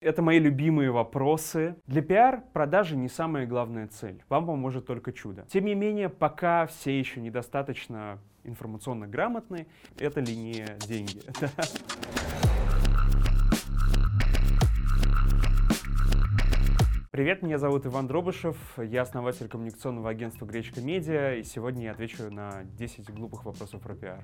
Это мои любимые вопросы. Для пиар продажи не самая главная цель. Вам поможет только чудо. Тем не менее, пока все еще недостаточно информационно грамотны, это ли не деньги? Привет, меня зовут Иван Дробышев, я основатель коммуникационного агентства Гречка Медиа, и сегодня я отвечу на 10 глупых вопросов про пиар.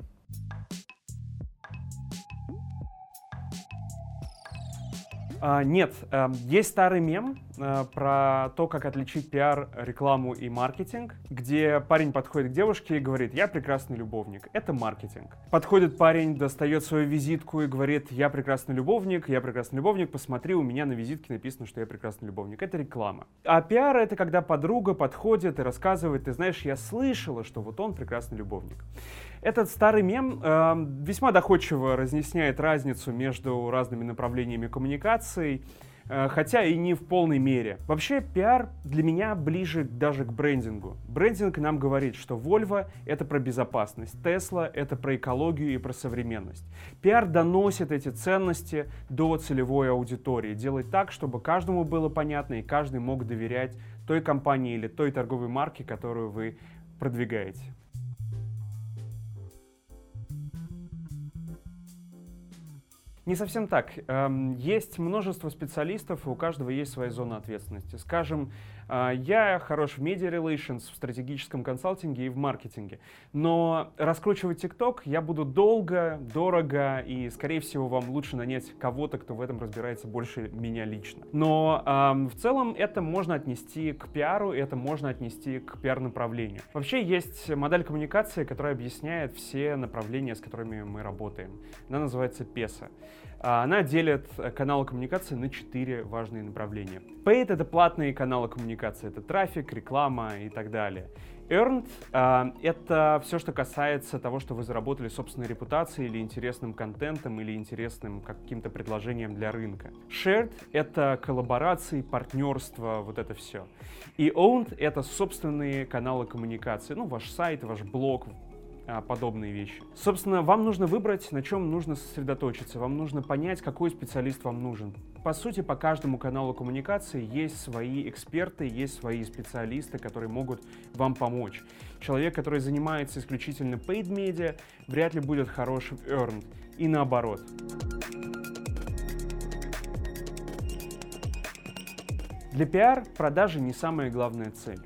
А, нет, э, есть старый мем э, про то, как отличить пиар, рекламу и маркетинг, где парень подходит к девушке и говорит, я прекрасный любовник. Это маркетинг. Подходит парень, достает свою визитку и говорит, я прекрасный любовник, я прекрасный любовник, посмотри, у меня на визитке написано, что я прекрасный любовник. Это реклама. А пиар это когда подруга подходит и рассказывает, ты знаешь, я слышала, что вот он прекрасный любовник. Этот старый мем э, весьма доходчиво разъясняет разницу между разными направлениями коммуникаций, э, хотя и не в полной мере. Вообще, пиар для меня ближе даже к брендингу. Брендинг нам говорит, что Volvo — это про безопасность, Tesla — это про экологию и про современность. Пиар доносит эти ценности до целевой аудитории, делает так, чтобы каждому было понятно и каждый мог доверять той компании или той торговой марке, которую вы продвигаете. Не совсем так. Эм, есть множество специалистов, и у каждого есть своя зона ответственности. Скажем, я хорош в media relations, в стратегическом консалтинге и в маркетинге. Но раскручивать TikTok я буду долго, дорого, и, скорее всего, вам лучше нанять кого-то, кто в этом разбирается больше меня лично. Но эм, в целом это можно отнести к пиару, это можно отнести к пиар-направлению. Вообще есть модель коммуникации, которая объясняет все направления, с которыми мы работаем. Она называется PESA. А, она делит каналы коммуникации на четыре важные направления. Paid — это платные каналы коммуникации, это трафик, реклама и так далее. Earned uh, — это все, что касается того, что вы заработали собственной репутацией или интересным контентом, или интересным каким-то предложением для рынка. Shared — это коллаборации, партнерство, вот это все. И Owned — это собственные каналы коммуникации, ну, ваш сайт, ваш блог, а, подобные вещи. Собственно, вам нужно выбрать, на чем нужно сосредоточиться. Вам нужно понять, какой специалист вам нужен. По сути, по каждому каналу коммуникации есть свои эксперты, есть свои специалисты, которые могут вам помочь. Человек, который занимается исключительно paid media, вряд ли будет хорошим earned. И наоборот. Для пиар продажи не самая главная цель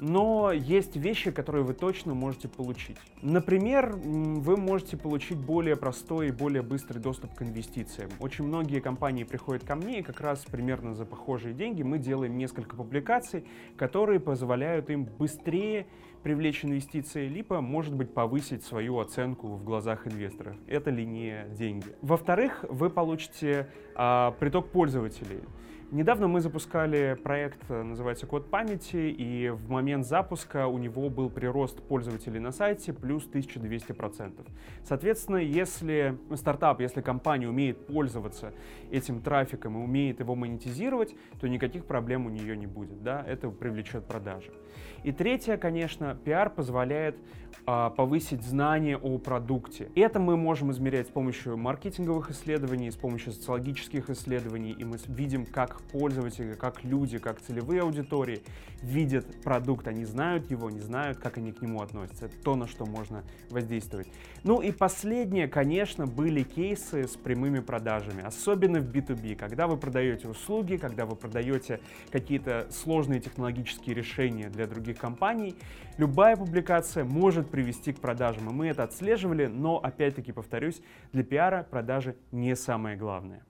но есть вещи, которые вы точно можете получить. Например, вы можете получить более простой и более быстрый доступ к инвестициям. Очень многие компании приходят ко мне, и как раз примерно за похожие деньги мы делаем несколько публикаций, которые позволяют им быстрее привлечь инвестиции, либо, может быть, повысить свою оценку в глазах инвесторов. Это ли не деньги? Во-вторых, вы получите а, приток пользователей. Недавно мы запускали проект, э, называется «Код памяти», и в момент запуска у него был прирост пользователей на сайте плюс 1200%. Соответственно, если стартап, если компания умеет пользоваться этим трафиком и умеет его монетизировать, то никаких проблем у нее не будет, да, это привлечет продажи. И третье, конечно, пиар позволяет а, повысить знания о продукте. Это мы можем измерять с помощью маркетинговых исследований, с помощью социологических исследований, и мы видим, как пользователи, как люди, как целевые аудитории видят продукт. Они знают его, не знают, как они к нему относятся. Это то, на что можно воздействовать. Ну и последнее, конечно, были кейсы с прямыми продажами, особенно в B2B, когда вы продаете услуги, когда вы продаете какие-то сложные технологические решения для других компаний, любая публикация может привести к продажам, и мы это отслеживали, но, опять-таки, повторюсь, для пиара продажи не самое главное.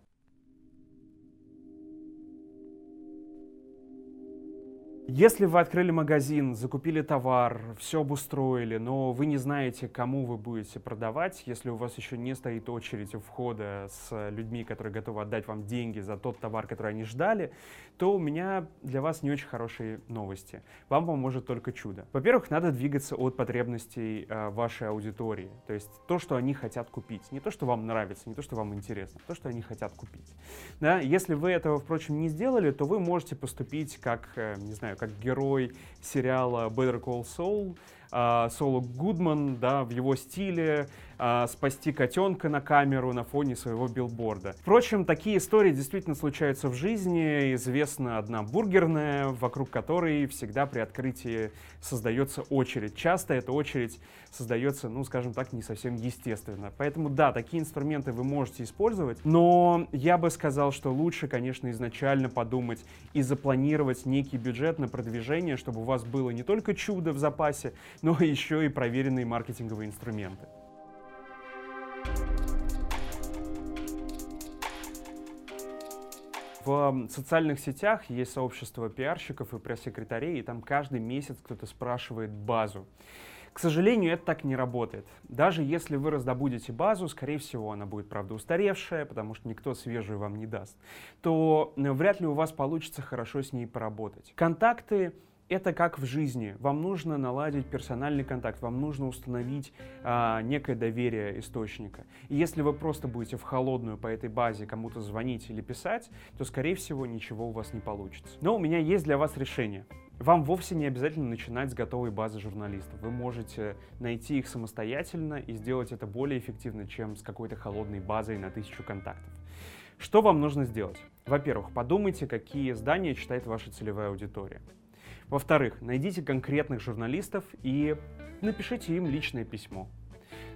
Если вы открыли магазин, закупили товар, все обустроили, но вы не знаете, кому вы будете продавать, если у вас еще не стоит очередь у входа с людьми, которые готовы отдать вам деньги за тот товар, который они ждали, то у меня для вас не очень хорошие новости. Вам поможет только чудо. Во-первых, надо двигаться от потребностей э, вашей аудитории, то есть то, что они хотят купить. Не то, что вам нравится, не то, что вам интересно, то, что они хотят купить. Да? Если вы этого, впрочем, не сделали, то вы можете поступить как, э, не знаю, как герой сериала Better Call Saul, Соло Гудман, да, в его стиле, э, спасти котенка на камеру на фоне своего билборда. Впрочем, такие истории действительно случаются в жизни. Известна одна бургерная, вокруг которой всегда при открытии создается очередь. Часто эта очередь создается, ну, скажем так, не совсем естественно. Поэтому, да, такие инструменты вы можете использовать, но я бы сказал, что лучше, конечно, изначально подумать и запланировать некий бюджет на продвижение, чтобы у вас было не только чудо в запасе, но еще и проверенные маркетинговые инструменты. В социальных сетях есть сообщество пиарщиков и пресс-секретарей, и там каждый месяц кто-то спрашивает базу. К сожалению, это так не работает. Даже если вы раздобудете базу, скорее всего, она будет, правда, устаревшая, потому что никто свежую вам не даст, то вряд ли у вас получится хорошо с ней поработать. Контакты это как в жизни. Вам нужно наладить персональный контакт, вам нужно установить а, некое доверие источника. И если вы просто будете в холодную по этой базе кому-то звонить или писать, то, скорее всего, ничего у вас не получится. Но у меня есть для вас решение. Вам вовсе не обязательно начинать с готовой базы журналистов. Вы можете найти их самостоятельно и сделать это более эффективно, чем с какой-то холодной базой на тысячу контактов. Что вам нужно сделать? Во-первых, подумайте, какие издания читает ваша целевая аудитория. Во-вторых, найдите конкретных журналистов и напишите им личное письмо.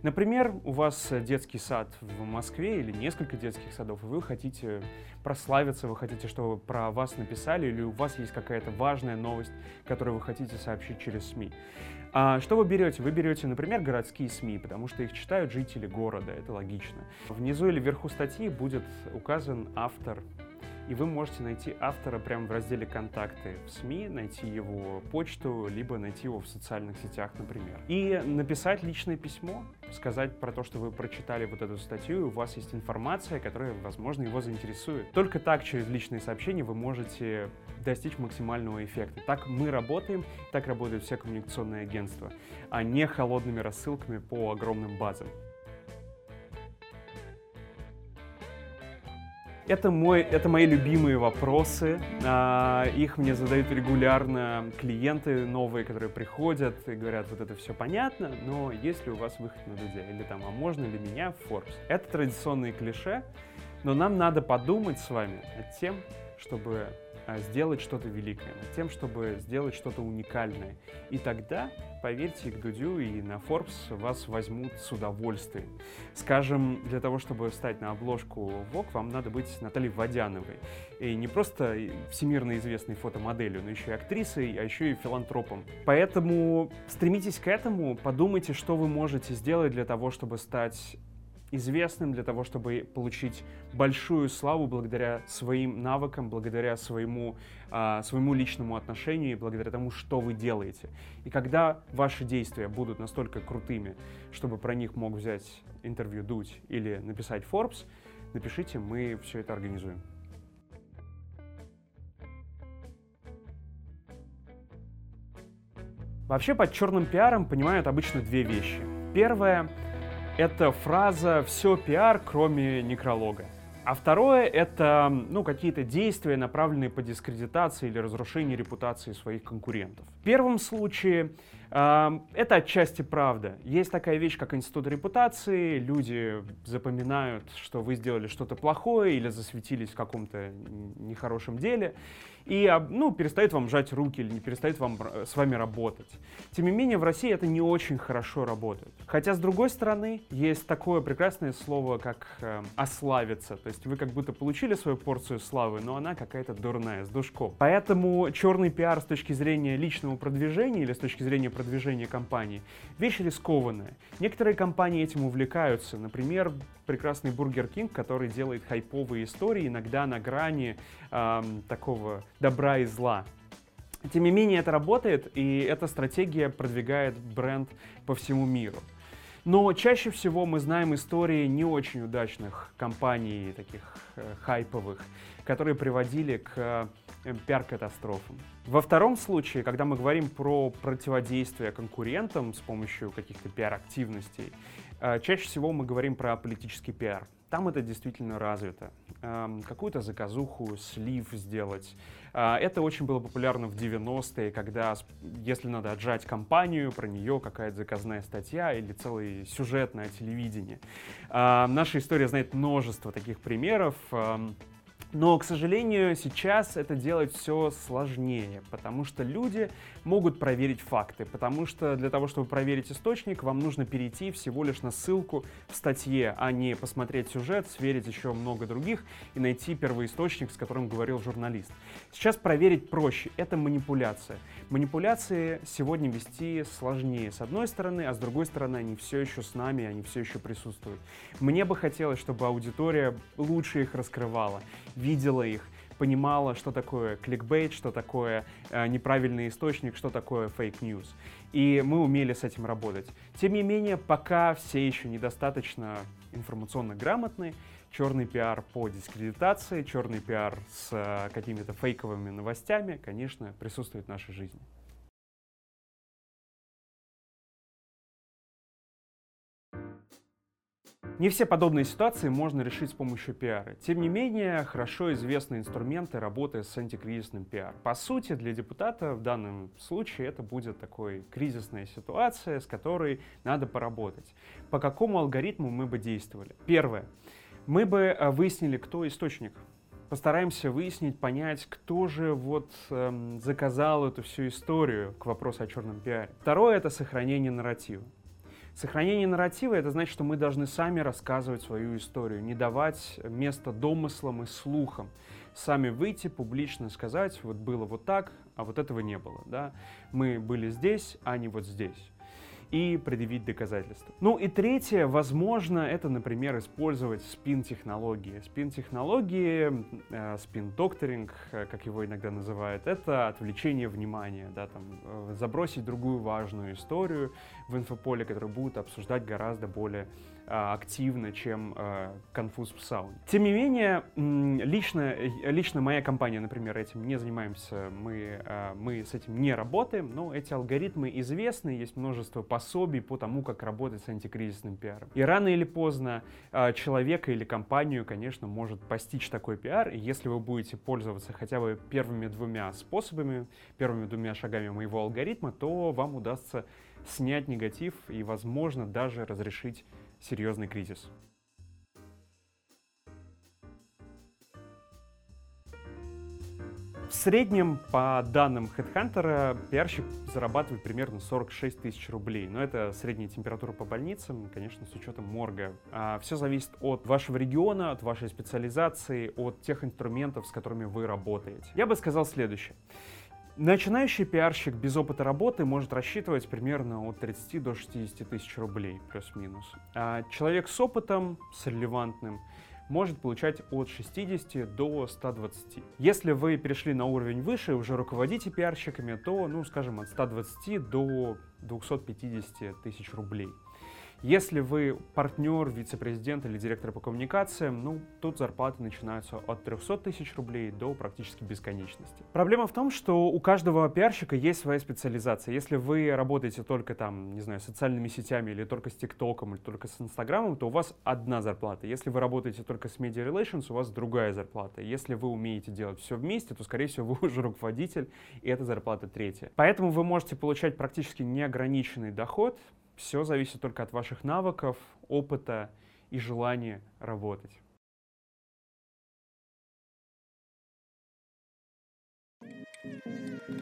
Например, у вас детский сад в Москве или несколько детских садов, и вы хотите прославиться, вы хотите, чтобы про вас написали, или у вас есть какая-то важная новость, которую вы хотите сообщить через СМИ. А что вы берете? Вы берете, например, городские СМИ, потому что их читают жители города, это логично. Внизу или вверху статьи будет указан автор и вы можете найти автора прямо в разделе «Контакты» в СМИ, найти его почту, либо найти его в социальных сетях, например. И написать личное письмо, сказать про то, что вы прочитали вот эту статью, и у вас есть информация, которая, возможно, его заинтересует. Только так, через личные сообщения, вы можете достичь максимального эффекта. Так мы работаем, так работают все коммуникационные агентства, а не холодными рассылками по огромным базам. Это, мой, это мои любимые вопросы. А, их мне задают регулярно клиенты новые, которые приходят и говорят, вот это все понятно, но есть ли у вас выход на Дудя? Или там, а можно ли меня в Forbes? Это традиционные клише, но нам надо подумать с вами над тем, чтобы сделать что-то великое, над тем, чтобы сделать что-то уникальное. И тогда, поверьте, к Дудю и на Forbes вас возьмут с удовольствием. Скажем, для того, чтобы встать на обложку Vogue, вам надо быть Натальей Водяновой. И не просто всемирно известной фотомоделью, но еще и актрисой, а еще и филантропом. Поэтому стремитесь к этому, подумайте, что вы можете сделать для того, чтобы стать известным для того, чтобы получить большую славу благодаря своим навыкам, благодаря своему, а, своему личному отношению и благодаря тому, что вы делаете. И когда ваши действия будут настолько крутыми, чтобы про них мог взять интервью Дудь или написать Forbes, напишите, мы все это организуем. Вообще под черным пиаром понимают обычно две вещи. Первое это фраза «все пиар, кроме некролога». А второе — это ну, какие-то действия, направленные по дискредитации или разрушению репутации своих конкурентов. В первом случае это отчасти правда. Есть такая вещь, как институт репутации. Люди запоминают, что вы сделали что-то плохое или засветились в каком-то нехорошем деле и ну, перестает вам жать руки или не перестает вам с вами работать. Тем не менее, в России это не очень хорошо работает. Хотя, с другой стороны, есть такое прекрасное слово, как э, «ославиться». То есть вы как будто получили свою порцию славы, но она какая-то дурная, с душком. Поэтому черный пиар с точки зрения личного продвижения или с точки зрения продвижения компании — вещь рискованная. Некоторые компании этим увлекаются. Например, прекрасный Burger King, который делает хайповые истории, иногда на грани э, такого добра и зла. Тем не менее, это работает, и эта стратегия продвигает бренд по всему миру. Но чаще всего мы знаем истории не очень удачных компаний, таких э, хайповых, которые приводили к э, пиар-катастрофам. Во втором случае, когда мы говорим про противодействие конкурентам с помощью каких-то пиар-активностей, э, чаще всего мы говорим про политический пиар. Там это действительно развито. Эм, какую-то заказуху, слив сделать. Э, это очень было популярно в 90-е, когда, если надо отжать компанию, про нее какая-то заказная статья или целый сюжет на телевидении. Э, наша история знает множество таких примеров. Но, к сожалению, сейчас это делать все сложнее, потому что люди могут проверить факты, потому что для того, чтобы проверить источник, вам нужно перейти всего лишь на ссылку в статье, а не посмотреть сюжет, сверить еще много других и найти первоисточник, с которым говорил журналист. Сейчас проверить проще, это манипуляция. Манипуляции сегодня вести сложнее с одной стороны, а с другой стороны они все еще с нами, они все еще присутствуют. Мне бы хотелось, чтобы аудитория лучше их раскрывала, видела их, понимала, что такое кликбейт, что такое э, неправильный источник, что такое fake news. И мы умели с этим работать. Тем не менее, пока все еще недостаточно информационно грамотны, черный пиар по дискредитации, черный пиар с э, какими-то фейковыми новостями, конечно, присутствует в нашей жизни. Не все подобные ситуации можно решить с помощью пиара. Тем не менее, хорошо известны инструменты работы с антикризисным пиар. По сути, для депутата в данном случае это будет такой кризисная ситуация, с которой надо поработать. По какому алгоритму мы бы действовали? Первое. Мы бы э, выяснили, кто источник. Постараемся выяснить, понять, кто же вот эм, заказал эту всю историю к вопросу о черном пиаре. Второе — это сохранение нарратива. Сохранение нарратива — это значит, что мы должны сами рассказывать свою историю, не давать место домыслам и слухам. Сами выйти, публично сказать, вот было вот так, а вот этого не было. Да? Мы были здесь, а не вот здесь и предъявить доказательства. Ну и третье, возможно, это, например, использовать спин-технологии. Спин-технологии, э, спин-докторинг, э, как его иногда называют, это отвлечение внимания, да, там, э, забросить другую важную историю в инфополе, которую будут обсуждать гораздо более активно, чем а, конфуз в сауне. Тем не менее, лично, лично моя компания, например, этим не занимаемся, мы, мы с этим не работаем, но эти алгоритмы известны, есть множество пособий по тому, как работать с антикризисным пиаром. И рано или поздно человека или компанию, конечно, может постичь такой пиар, и если вы будете пользоваться хотя бы первыми двумя способами, первыми двумя шагами моего алгоритма, то вам удастся снять негатив и, возможно, даже разрешить серьезный кризис. В среднем, по данным HeadHunter, пиарщик зарабатывает примерно 46 тысяч рублей. Но это средняя температура по больницам, конечно, с учетом морга. А все зависит от вашего региона, от вашей специализации, от тех инструментов, с которыми вы работаете. Я бы сказал следующее. Начинающий пиарщик без опыта работы может рассчитывать примерно от 30 до 60 тысяч рублей, плюс-минус. А человек с опытом, с релевантным, может получать от 60 до 120. Если вы перешли на уровень выше и уже руководите пиарщиками, то, ну, скажем, от 120 до 250 тысяч рублей. Если вы партнер, вице-президент или директор по коммуникациям, ну, тут зарплаты начинаются от 300 тысяч рублей до практически бесконечности. Проблема в том, что у каждого пиарщика есть своя специализация. Если вы работаете только там, не знаю, социальными сетями или только с ТикТоком или только с Инстаграмом, то у вас одна зарплата. Если вы работаете только с Media Relations, у вас другая зарплата. Если вы умеете делать все вместе, то, скорее всего, вы уже руководитель, и эта зарплата третья. Поэтому вы можете получать практически неограниченный доход, все зависит только от ваших навыков, опыта и желания работать.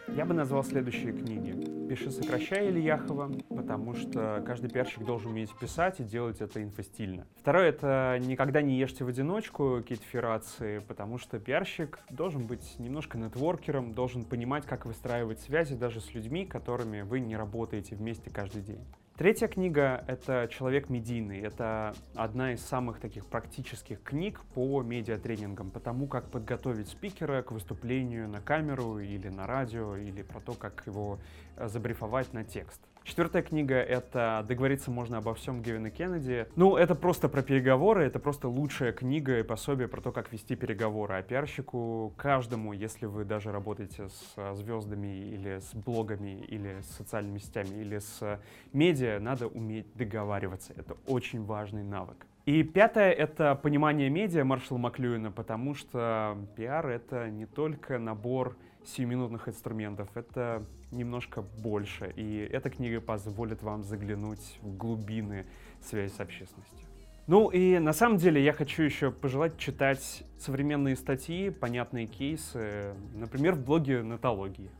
Я бы назвал следующие книги. «Пиши, сокращай» Ильяхова, потому что каждый пиарщик должен уметь писать и делать это инфостильно. Второе — это «Никогда не ешьте в одиночку» Кит Ферраци, потому что пиарщик должен быть немножко нетворкером, должен понимать, как выстраивать связи даже с людьми, которыми вы не работаете вместе каждый день. Третья книга — это «Человек медийный». Это одна из самых таких практических книг по медиатренингам, по тому, как подготовить спикера к выступлению на камеру или на радио, или про то, как его э, забрифовать на текст. Четвертая книга — это «Договориться можно обо всем» Гевина Кеннеди. Ну, это просто про переговоры, это просто лучшая книга и пособие про то, как вести переговоры. А пиарщику каждому, если вы даже работаете с а, звездами или с блогами, или с социальными сетями, или с медиа, надо уметь договариваться. Это очень важный навык. И пятое — это понимание медиа Маршала Маклюина, потому что пиар — это не только набор сиюминутных инструментов, это немножко больше, и эта книга позволит вам заглянуть в глубины связи с общественностью. Ну и на самом деле я хочу еще пожелать читать современные статьи, понятные кейсы, например, в блоге «Натологии».